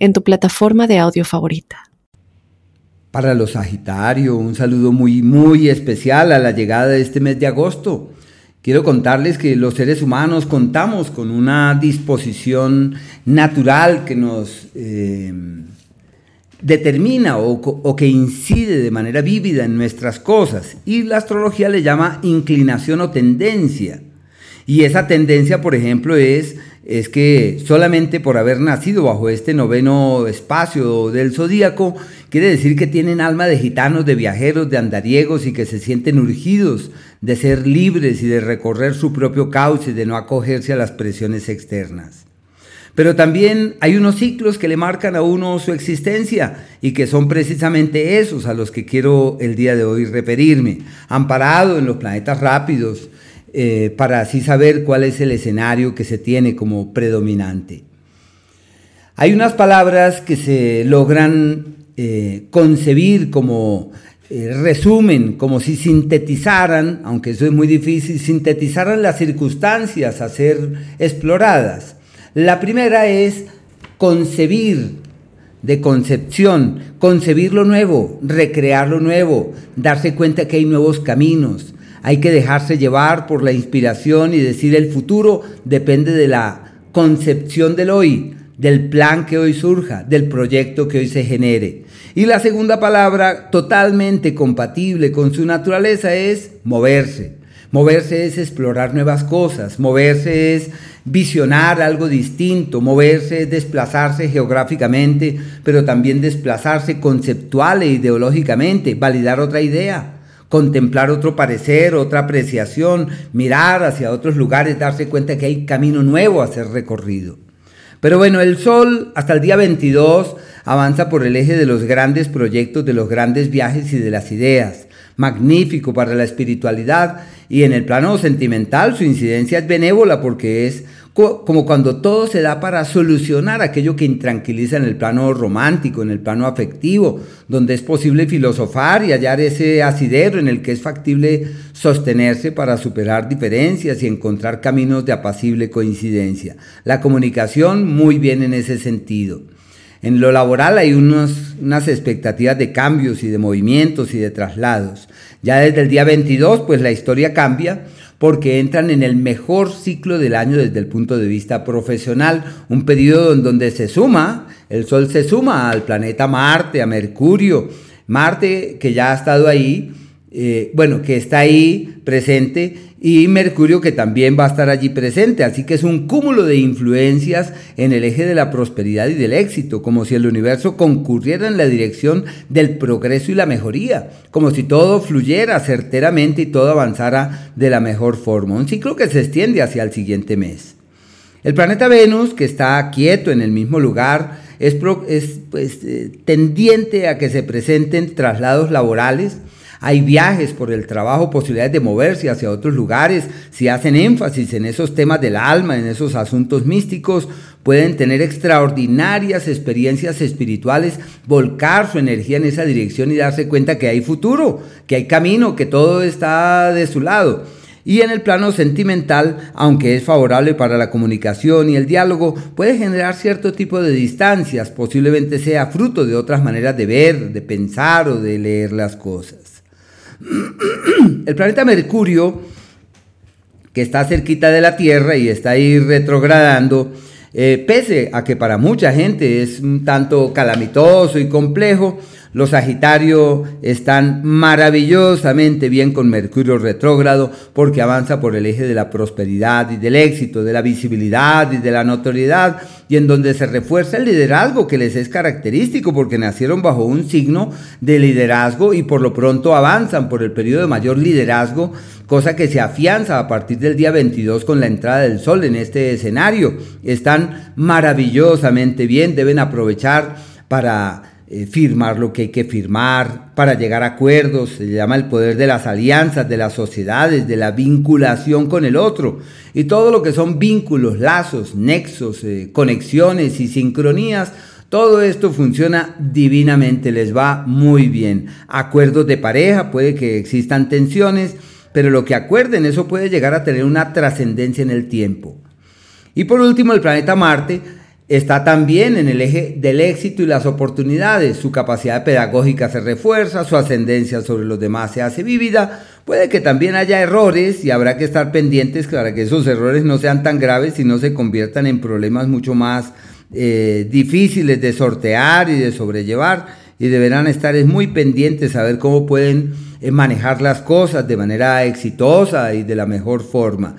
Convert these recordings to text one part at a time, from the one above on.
en tu plataforma de audio favorita. Para los Sagitario, un saludo muy, muy especial a la llegada de este mes de agosto. Quiero contarles que los seres humanos contamos con una disposición natural que nos eh, determina o, o, que incide de manera vívida en nuestras cosas y la astrología le llama inclinación o tendencia. Y esa tendencia, por ejemplo, es es que solamente por haber nacido bajo este noveno espacio del zodíaco, quiere decir que tienen alma de gitanos, de viajeros, de andariegos y que se sienten urgidos de ser libres y de recorrer su propio cauce, de no acogerse a las presiones externas. Pero también hay unos ciclos que le marcan a uno su existencia y que son precisamente esos a los que quiero el día de hoy referirme. Amparado en los planetas rápidos, eh, para así saber cuál es el escenario que se tiene como predominante. Hay unas palabras que se logran eh, concebir como eh, resumen, como si sintetizaran, aunque eso es muy difícil, sintetizaran las circunstancias a ser exploradas. La primera es concebir, de concepción, concebir lo nuevo, recrear lo nuevo, darse cuenta que hay nuevos caminos, hay que dejarse llevar por la inspiración y decir el futuro depende de la concepción del hoy, del plan que hoy surja, del proyecto que hoy se genere. Y la segunda palabra, totalmente compatible con su naturaleza, es moverse. Moverse es explorar nuevas cosas, moverse es visionar algo distinto, moverse es desplazarse geográficamente, pero también desplazarse conceptual e ideológicamente, validar otra idea contemplar otro parecer, otra apreciación, mirar hacia otros lugares, darse cuenta que hay camino nuevo a ser recorrido. Pero bueno, el Sol hasta el día 22 avanza por el eje de los grandes proyectos, de los grandes viajes y de las ideas. Magnífico para la espiritualidad y en el plano sentimental su incidencia es benévola porque es como cuando todo se da para solucionar aquello que intranquiliza en el plano romántico, en el plano afectivo, donde es posible filosofar y hallar ese asidero en el que es factible sostenerse para superar diferencias y encontrar caminos de apacible coincidencia. La comunicación muy bien en ese sentido. En lo laboral hay unos, unas expectativas de cambios y de movimientos y de traslados. Ya desde el día 22, pues la historia cambia porque entran en el mejor ciclo del año desde el punto de vista profesional, un periodo en donde se suma, el Sol se suma al planeta Marte, a Mercurio, Marte que ya ha estado ahí, eh, bueno, que está ahí presente, y Mercurio que también va a estar allí presente. Así que es un cúmulo de influencias en el eje de la prosperidad y del éxito, como si el universo concurriera en la dirección del progreso y la mejoría, como si todo fluyera certeramente y todo avanzara de la mejor forma. Un ciclo que se extiende hacia el siguiente mes. El planeta Venus, que está quieto en el mismo lugar, es, pues, eh, tendiente a que se presenten traslados laborales, hay viajes por el trabajo, posibilidades de moverse hacia otros lugares. Si hacen énfasis en esos temas del alma, en esos asuntos místicos, pueden tener extraordinarias experiencias espirituales, volcar su energía en esa dirección y darse cuenta que hay futuro, que hay camino, que todo está de su lado. Y en el plano sentimental, aunque es favorable para la comunicación y el diálogo, puede generar cierto tipo de distancias, posiblemente sea fruto de otras maneras de ver, de pensar o de leer las cosas. El planeta Mercurio, que está cerquita de la Tierra y está ahí retrogradando, eh, pese a que para mucha gente es un tanto calamitoso y complejo, los Sagitarios están maravillosamente bien con Mercurio retrógrado porque avanza por el eje de la prosperidad y del éxito, de la visibilidad y de la notoriedad y en donde se refuerza el liderazgo que les es característico porque nacieron bajo un signo de liderazgo y por lo pronto avanzan por el periodo de mayor liderazgo, cosa que se afianza a partir del día 22 con la entrada del sol en este escenario. Están maravillosamente bien, deben aprovechar para eh, firmar lo que hay que firmar, para llegar a acuerdos, se llama el poder de las alianzas, de las sociedades, de la vinculación con el otro. Y todo lo que son vínculos, lazos, nexos, eh, conexiones y sincronías, todo esto funciona divinamente, les va muy bien. Acuerdos de pareja, puede que existan tensiones, pero lo que acuerden, eso puede llegar a tener una trascendencia en el tiempo. Y por último, el planeta Marte está también en el eje del éxito y las oportunidades. Su capacidad pedagógica se refuerza, su ascendencia sobre los demás se hace vívida. Puede que también haya errores y habrá que estar pendientes para que esos errores no sean tan graves y no se conviertan en problemas mucho más eh, difíciles de sortear y de sobrellevar. Y deberán estar muy pendientes a ver cómo pueden eh, manejar las cosas de manera exitosa y de la mejor forma.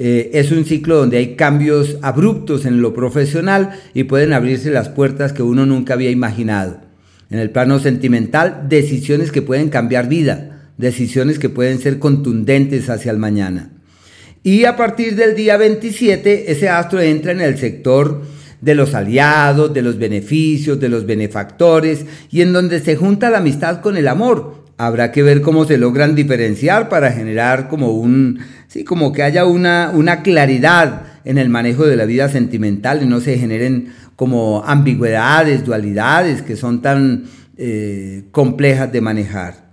Eh, es un ciclo donde hay cambios abruptos en lo profesional y pueden abrirse las puertas que uno nunca había imaginado. En el plano sentimental, decisiones que pueden cambiar vida, decisiones que pueden ser contundentes hacia el mañana. Y a partir del día 27, ese astro entra en el sector de los aliados, de los beneficios, de los benefactores, y en donde se junta la amistad con el amor. Habrá que ver cómo se logran diferenciar para generar como un sí, como que haya una, una claridad en el manejo de la vida sentimental y no se generen como ambigüedades, dualidades que son tan eh, complejas de manejar.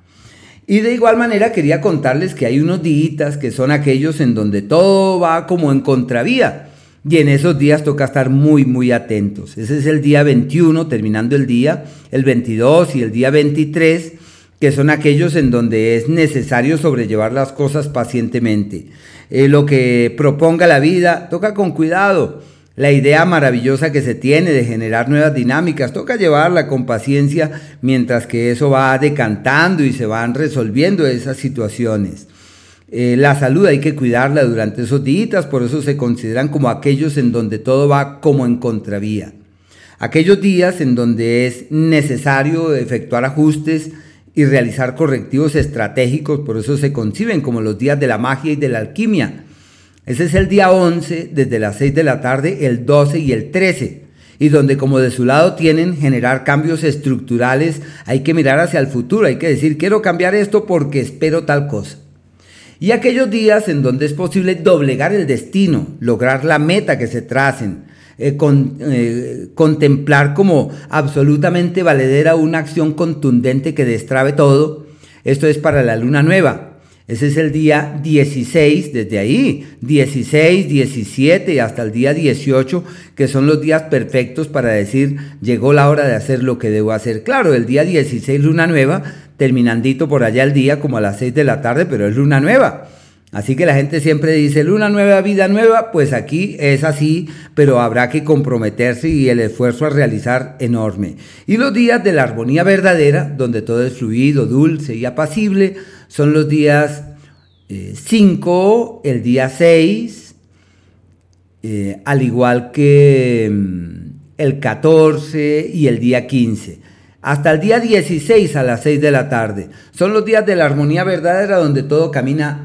Y de igual manera quería contarles que hay unos días que son aquellos en donde todo va como en contravía. Y en esos días toca estar muy, muy atentos. Ese es el día 21, terminando el día, el 22 y el día 23 que son aquellos en donde es necesario sobrellevar las cosas pacientemente. Eh, lo que proponga la vida, toca con cuidado. La idea maravillosa que se tiene de generar nuevas dinámicas, toca llevarla con paciencia mientras que eso va decantando y se van resolviendo esas situaciones. Eh, la salud hay que cuidarla durante esos días, por eso se consideran como aquellos en donde todo va como en contravía. Aquellos días en donde es necesario efectuar ajustes, y realizar correctivos estratégicos, por eso se conciben como los días de la magia y de la alquimia. Ese es el día 11, desde las 6 de la tarde, el 12 y el 13, y donde como de su lado tienen generar cambios estructurales, hay que mirar hacia el futuro, hay que decir, quiero cambiar esto porque espero tal cosa. Y aquellos días en donde es posible doblegar el destino, lograr la meta que se tracen, eh, eh, contemplar como absolutamente valedera una acción contundente que destrabe todo. Esto es para la luna nueva. Ese es el día 16, desde ahí, 16, 17 y hasta el día 18, que son los días perfectos para decir, llegó la hora de hacer lo que debo hacer. Claro, el día 16, luna nueva, terminandito por allá el día como a las 6 de la tarde, pero es luna nueva. Así que la gente siempre dice, luna nueva, vida nueva, pues aquí es así, pero habrá que comprometerse y el esfuerzo a realizar enorme. Y los días de la armonía verdadera, donde todo es fluido, dulce y apacible, son los días 5, eh, el día 6, eh, al igual que mm, el 14 y el día 15 hasta el día 16 a las 6 de la tarde. Son los días de la armonía verdadera donde todo camina